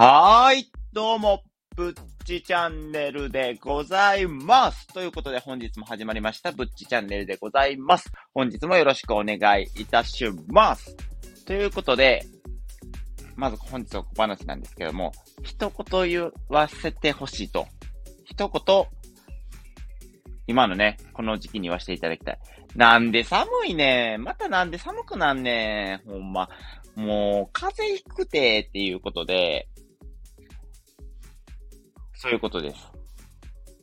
はーい、どうも、ぶっちチャンネルでございます。ということで本日も始まりました、ぶっちチャンネルでございます。本日もよろしくお願いいたします。ということで、まず本日の小話なんですけども、一言言わせてほしいと。一言、今のね、この時期に言わせていただきたい。なんで寒いねまたなんで寒くなんねほんま。もう、風邪ひくてっていうことで、そういうことです。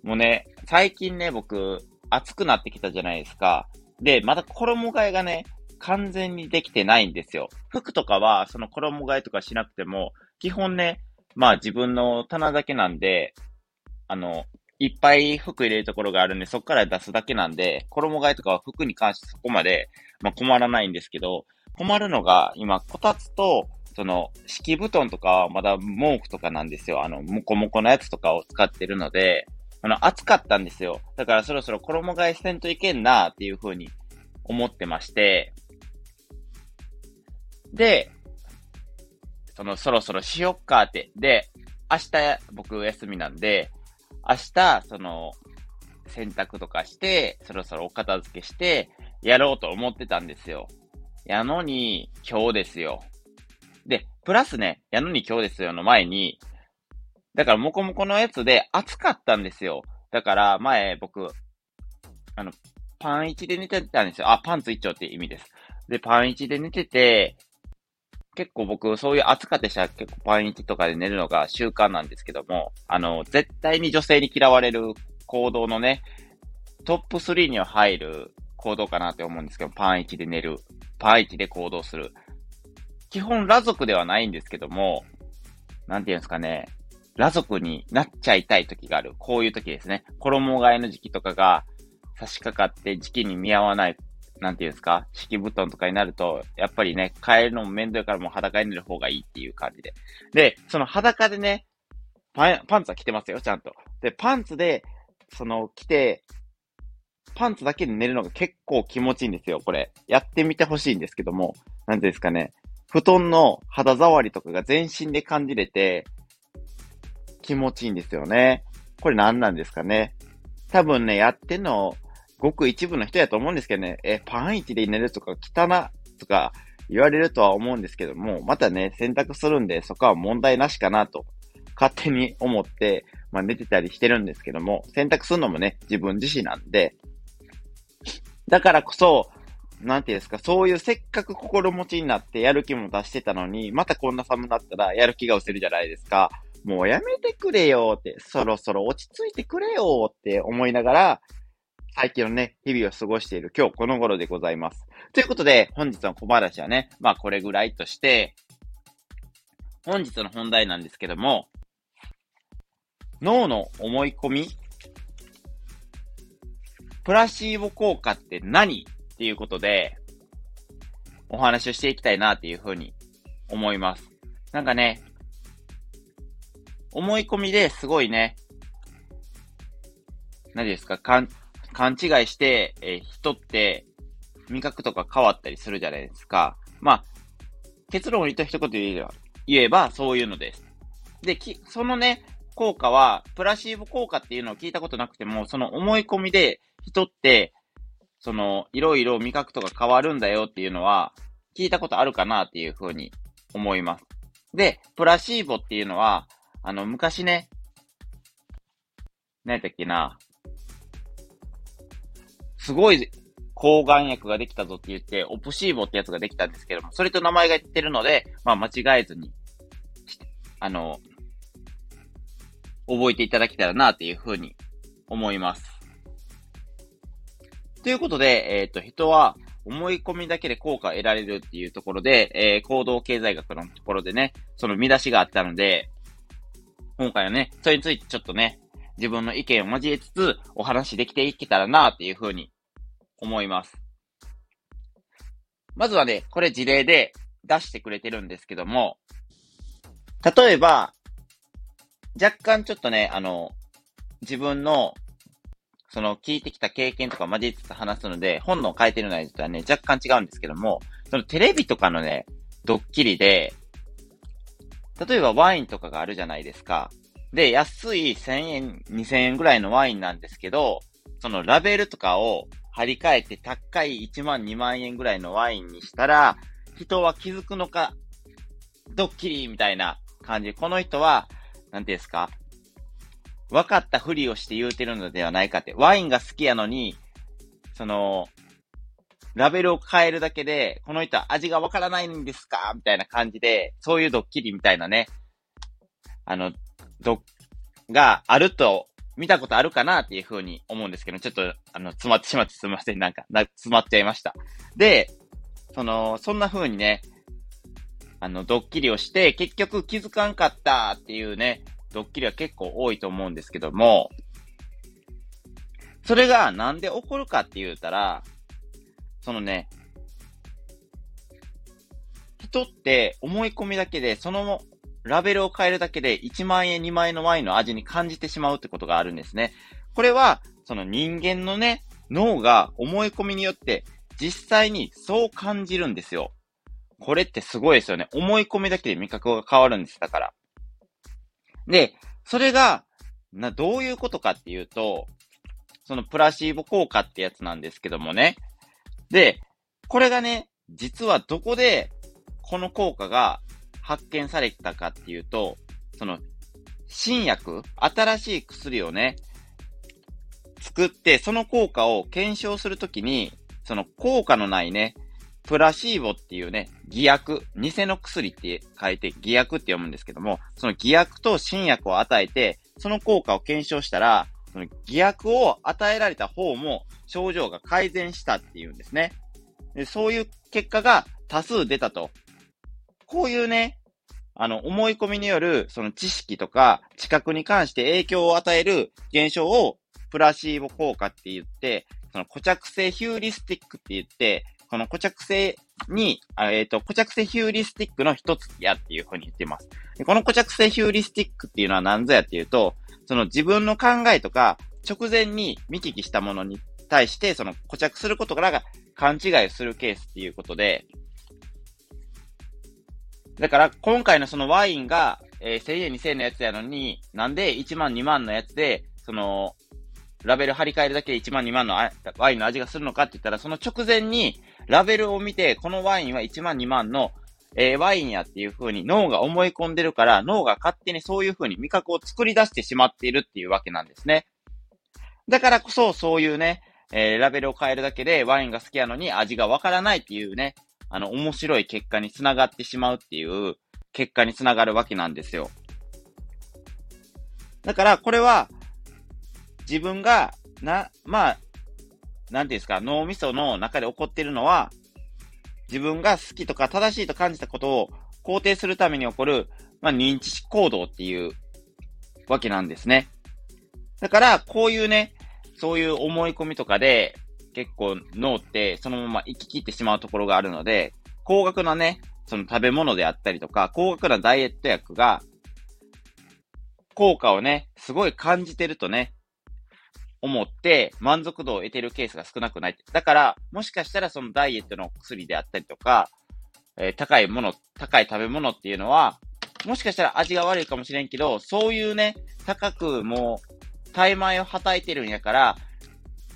もうね、最近ね、僕、暑くなってきたじゃないですか。で、まだ衣替えがね、完全にできてないんですよ。服とかは、その衣替えとかしなくても、基本ね、まあ自分の棚だけなんで、あの、いっぱい服入れるところがあるんで、そこから出すだけなんで、衣替えとかは服に関してそこまで、まあ困らないんですけど、困るのが、今、こたつと、その、敷布団とかはまだ毛布とかなんですよ。あの、もこもこのやつとかを使ってるので、あの、暑かったんですよ。だからそろそろ衣替えせんといけんなっていう風に思ってまして、で、その、そろそろしよっかって。で、明日僕休みなんで、明日、その、洗濯とかして、そろそろお片付けして、やろうと思ってたんですよ。やのに、今日ですよ。プラスね、やのに今日ですよの前に、だからもこもこのやつで暑かったんですよ。だから前僕、あの、パン1で寝てたんですよ。あ、パンツ一丁って意味です。で、パン1で寝てて、結構僕、そういう暑かったしたら結構パン1とかで寝るのが習慣なんですけども、あの、絶対に女性に嫌われる行動のね、トップ3には入る行動かなって思うんですけど、パン1で寝る。パン1で行動する。基本裸族ではないんですけども、なんていうんですかね、裸族になっちゃいたい時がある。こういう時ですね。衣替えの時期とかが差し掛かって時期に見合わない、なんていうんですか、敷布団とかになると、やっぱりね、変えるのも面倒いからもう裸に寝る方がいいっていう感じで。で、その裸でね、パン、パンツは着てますよ、ちゃんと。で、パンツで、その、着て、パンツだけで寝るのが結構気持ちいいんですよ、これ。やってみてほしいんですけども、なんていうんですかね。布団の肌触りとかが全身で感じれて、気持ちいいんですよね。これ何なんですかね。多分ね、やってんの、ごく一部の人やと思うんですけどね、え、パン一で寝るとか汚とか言われるとは思うんですけども、またね、選択するんで、そこは問題なしかなと、勝手に思って、まあ寝てたりしてるんですけども、選択するのもね、自分自身なんで、だからこそ、なんていうんですか、そういうせっかく心持ちになってやる気も出してたのに、またこんな寒なったらやる気が失せるじゃないですか。もうやめてくれよって、そろそろ落ち着いてくれよって思いながら、最近のね、日々を過ごしている今日この頃でございます。ということで、本日の小話はね、まあこれぐらいとして、本日の本題なんですけども、脳の思い込みプラシーボ効果って何っていうことで、お話をしていきたいなっていうふうに思います。なんかね、思い込みですごいね、何ですか、勘、勘違いして、えー、人って味覚とか変わったりするじゃないですか。まあ、結論を言った一言で言えば、そういうのです。で、き、そのね、効果は、プラシーボ効果っていうのを聞いたことなくても、その思い込みで人ってその、いろいろ味覚とか変わるんだよっていうのは、聞いたことあるかなっていうふうに思います。で、プラシーボっていうのは、あの、昔ね、何やったっけな、すごい抗がん薬ができたぞって言って、オプシーボってやつができたんですけども、それと名前が言ってるので、まあ間違えずに、あの、覚えていただけたらなっていうふうに思います。ということで、えっ、ー、と、人は思い込みだけで効果を得られるっていうところで、えー、行動経済学のところでね、その見出しがあったので、今回はね、それについてちょっとね、自分の意見を交えつつ、お話できていけたらなっていうふうに思います。まずはね、これ事例で出してくれてるんですけども、例えば、若干ちょっとね、あの、自分のその聞いてきた経験とか交えつつ話すので、本の書いてる内容とはね、若干違うんですけども、そのテレビとかのね、ドッキリで、例えばワインとかがあるじゃないですか。で、安い1000円、2000円ぐらいのワインなんですけど、そのラベルとかを張り替えて高い1万2万円ぐらいのワインにしたら、人は気づくのか、ドッキリみたいな感じ。この人は、なんていうんですか？分かったふりをして言うてるのではないかって。ワインが好きやのに、その、ラベルを変えるだけで、この人は味がわからないんですか？みたいな感じで、そういうドッキリみたいなね、あの、ど、があると、見たことあるかなっていうふうに思うんですけど、ちょっと、あの、詰まってしまってすみません。なんか、な詰まっちゃいました。で、その、そんな風にね、あの、ドッキリをして、結局気づかんかったっていうね、ドッキリは結構多いと思うんですけども、それがなんで起こるかって言うたら、そのね、人って思い込みだけで、そのラベルを変えるだけで1万円、2万円のワインの味に感じてしまうってことがあるんですね。これは、その人間のね、脳が思い込みによって実際にそう感じるんですよ。これってすごいですよね。思い込みだけで味覚が変わるんです。だから。で、それが、な、どういうことかっていうと、そのプラシーボ効果ってやつなんですけどもね。で、これがね、実はどこでこの効果が発見されたかっていうと、その新薬、新しい薬をね、作って、その効果を検証するときに、その効果のないね、プラシーボっていうね、偽薬、偽の薬って書いて偽薬って読むんですけども、その偽薬と新薬を与えて、その効果を検証したら、その偽薬を与えられた方も症状が改善したっていうんですね。でそういう結果が多数出たと。こういうね、あの、思い込みによる、その知識とか、知覚に関して影響を与える現象を、プラシーボ効果って言って、その固着性ヒューリスティックって言って、この固着性に、えっ、ー、と、固着性ヒューリスティックの一つやっていうふうに言ってます。この固着性ヒューリスティックっていうのは何ぞやっていうと、その自分の考えとか、直前に見聞きしたものに対して、その固着することからが勘違いするケースっていうことで、だから、今回のそのワインが、えー、1000円2000円のやつやのに、なんで1万2万のやつで、その、ラベル張り替えるだけで1万2万のワインの味がするのかって言ったら、その直前に、ラベルを見て、このワインは1万2万の、えー、ワインやっていう風に脳が思い込んでるから、脳が勝手にそういう風に味覚を作り出してしまっているっていうわけなんですね。だからこそ、そういうね、えー、ラベルを変えるだけでワインが好きやのに味がわからないっていうね、あの、面白い結果につながってしまうっていう結果につながるわけなんですよ。だから、これは、自分が、な、まあ、なんていうんですか、脳みその中で起こってるのは、自分が好きとか正しいと感じたことを肯定するために起こる、まあ、認知行動っていうわけなんですね。だから、こういうね、そういう思い込みとかで、結構脳ってそのまま生き切ってしまうところがあるので、高額なね、その食べ物であったりとか、高額なダイエット薬が、効果をね、すごい感じてるとね、思って満足度を得てるケースが少なくない。だから、もしかしたらそのダイエットの薬であったりとか、えー、高いもの、高い食べ物っていうのは、もしかしたら味が悪いかもしれんけど、そういうね、高くもう、怠慢をはたいてるんやから、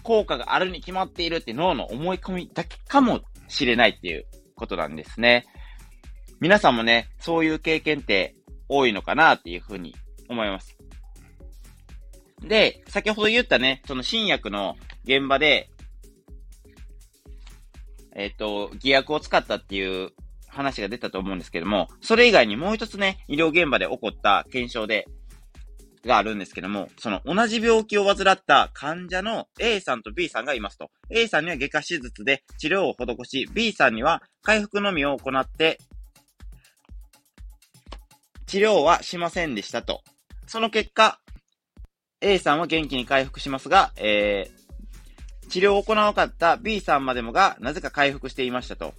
効果があるに決まっているって脳の思い込みだけかもしれないっていうことなんですね。皆さんもね、そういう経験って多いのかなっていうふうに思います。で、先ほど言ったね、その新薬の現場で、えっ、ー、と、偽薬を使ったっていう話が出たと思うんですけども、それ以外にもう一つね、医療現場で起こった検証で、があるんですけども、その同じ病気を患った患者の A さんと B さんがいますと。A さんには外科手術で治療を施し、B さんには回復のみを行って、治療はしませんでしたと。その結果、A さんは元気に回復しますが、えー、治療を行わなかった B さんまでもがなぜか回復していましたと。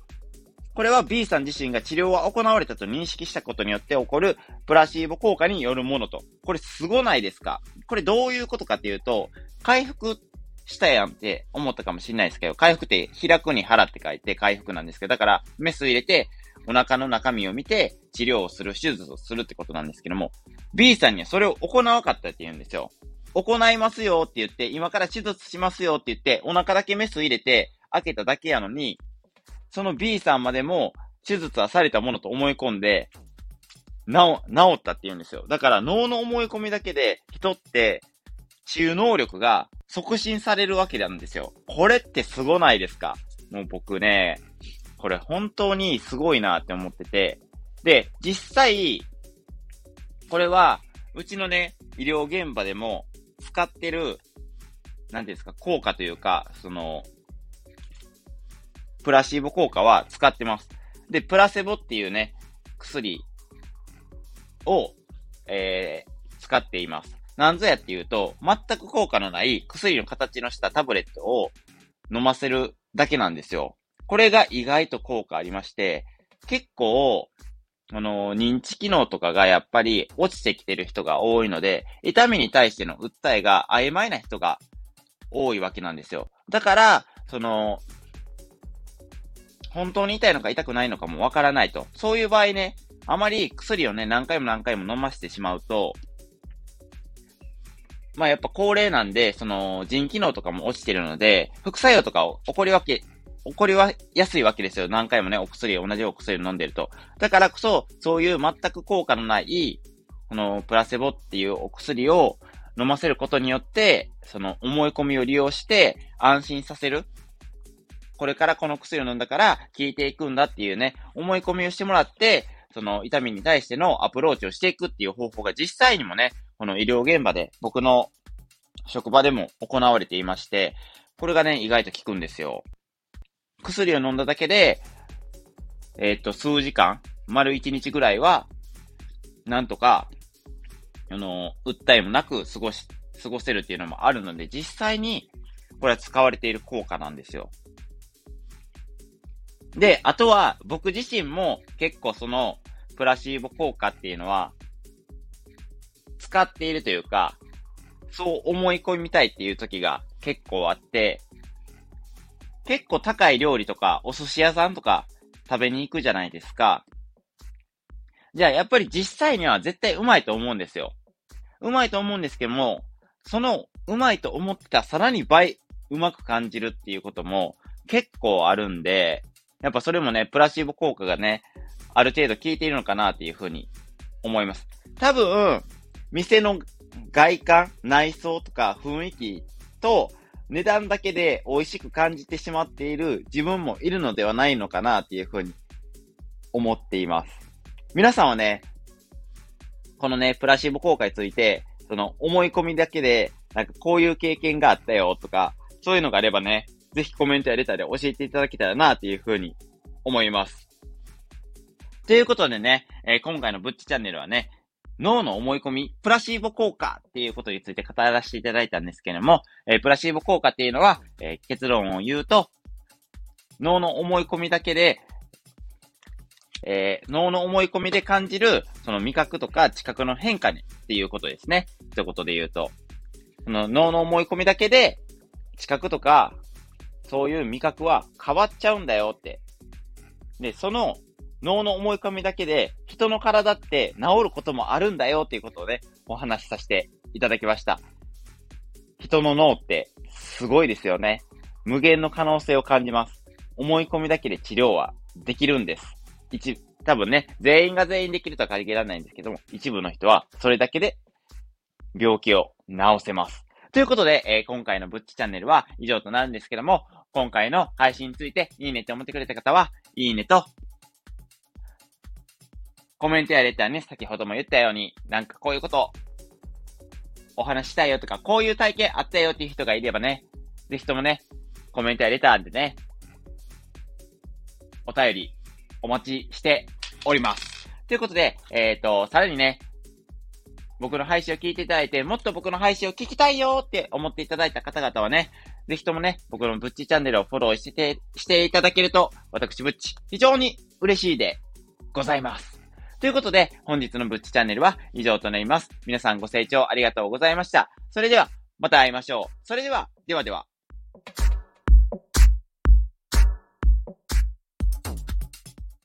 これは B さん自身が治療は行われたと認識したことによって起こるプラシーボ効果によるものと。これすごないですか？これどういうことかっていうと、回復したやんって思ったかもしれないですけど、回復って開くに腹って書いて回復なんですけど、だからメス入れて、お腹の中身を見て治療をする、手術をするってことなんですけども、B さんにはそれを行わなかったって言うんですよ。行いますよって言って、今から手術しますよって言って、お腹だけメス入れて開けただけやのに、その B さんまでも手術はされたものと思い込んで、治、治ったって言うんですよ。だから脳の思い込みだけで人って治癒能力が促進されるわけなんですよ。これってすごないですか？もう僕ね、これ本当にすごいなって思ってて。で、実際、これは、うちのね、医療現場でも使ってる、なんですか、効果というか、その、プラシーボ効果は使ってます。で、プラセボっていうね、薬を、えー、使っています。なんぞやっていうと、全く効果のない薬の形のしたタブレットを飲ませるだけなんですよ。これが意外と効果ありまして、結構、あの、認知機能とかがやっぱり落ちてきてる人が多いので、痛みに対しての訴えが曖昧な人が多いわけなんですよ。だから、その、本当に痛いのか痛くないのかもわからないと。そういう場合ね、あまり薬をね、何回も何回も飲ませてしまうと、まあやっぱ高齢なんで、その、腎機能とかも落ちてるので、副作用とかを起こりわけ、起こりはやすいわけですよ。何回もね、お薬、同じお薬を飲んでると。だからこそ、そういう全く効果のない、このプラセボっていうお薬を飲ませることによって、その思い込みを利用して安心させる。これからこの薬を飲んだから効いていくんだっていうね、思い込みをしてもらって、その痛みに対してのアプローチをしていくっていう方法が実際にもね、この医療現場で僕の職場でも行われていまして、これがね、意外と効くんですよ。薬を飲んだだけで、えー、っと、数時間、丸一日ぐらいは、なんとか、あの、訴えもなく過ごし、過ごせるっていうのもあるので、実際に、これは使われている効果なんですよ。で、あとは、僕自身も結構その、プラシーボ効果っていうのは、使っているというか、そう思い込みたいっていう時が結構あって、結構高い料理とか、お寿司屋さんとか食べに行くじゃないですか。じゃあ、やっぱり実際には絶対うまいと思うんですよ。うまいと思うんですけども、そのうまいと思ってたさらに倍うまく感じるっていうことも結構あるんで、やっぱそれもね、プラシーボ効果がね、ある程度効いているのかなっていうふうに思います。多分、店の外観、内装とか雰囲気と値段だけで美味しく感じてしまっている自分もいるのではないのかなっていうふうに思っています。皆さんはね、このね、プラシーボ効果について、その思い込みだけで、なんかこういう経験があったよとか、そういうのがあればね、ぜひコメントやレターで教えていただけたらなっていうふうに思います。ということでね、えー、今回のブッチチャンネルはね、脳の思い込み、プラシーボ効果っていうことについて語らせていただいたんですけれども、えー、プラシーボ効果っていうのは、えー、結論を言うと、脳の思い込みだけで、えー、脳の思い込みで感じる、その味覚とか知覚の変化にっていうことですね。一言で言うと。その脳の思い込みだけで、知覚とかそういう味覚は変わっちゃうんだよって。で、その脳の思い込みだけで人の体って治ることもあるんだよっていうことをね、お話しさせていただきました。人の脳ってすごいですよね。無限の可能性を感じます。思い込みだけで治療はできるんです。一、多分ね、全員が全員できるとは限らないんですけども、一部の人はそれだけで病気を治せます。ということで、えー、今回のブッチチャンネルは以上となるんですけども、今回の配信についていいねって思ってくれた方は、いいねと、コメントやレターね、先ほども言ったように、なんかこういうこと、お話したいよとか、こういう体験あったよっていう人がいればね、ぜひともね、コメントやレターでね、お便りお待ちしております。ということで、えっ、ー、と、さらにね、僕の配信を聞いていただいて、もっと僕の配信を聞きたいよって思っていただいた方々はね、ぜひともね、僕のブッチチャンネルをフォローして、していただけると、私ブッチ、非常に嬉しいでございます。ということで、本日のブッチチャンネルは以上となります。皆さんご清聴ありがとうございました。それでは、また会いましょう。それでは、ではでは。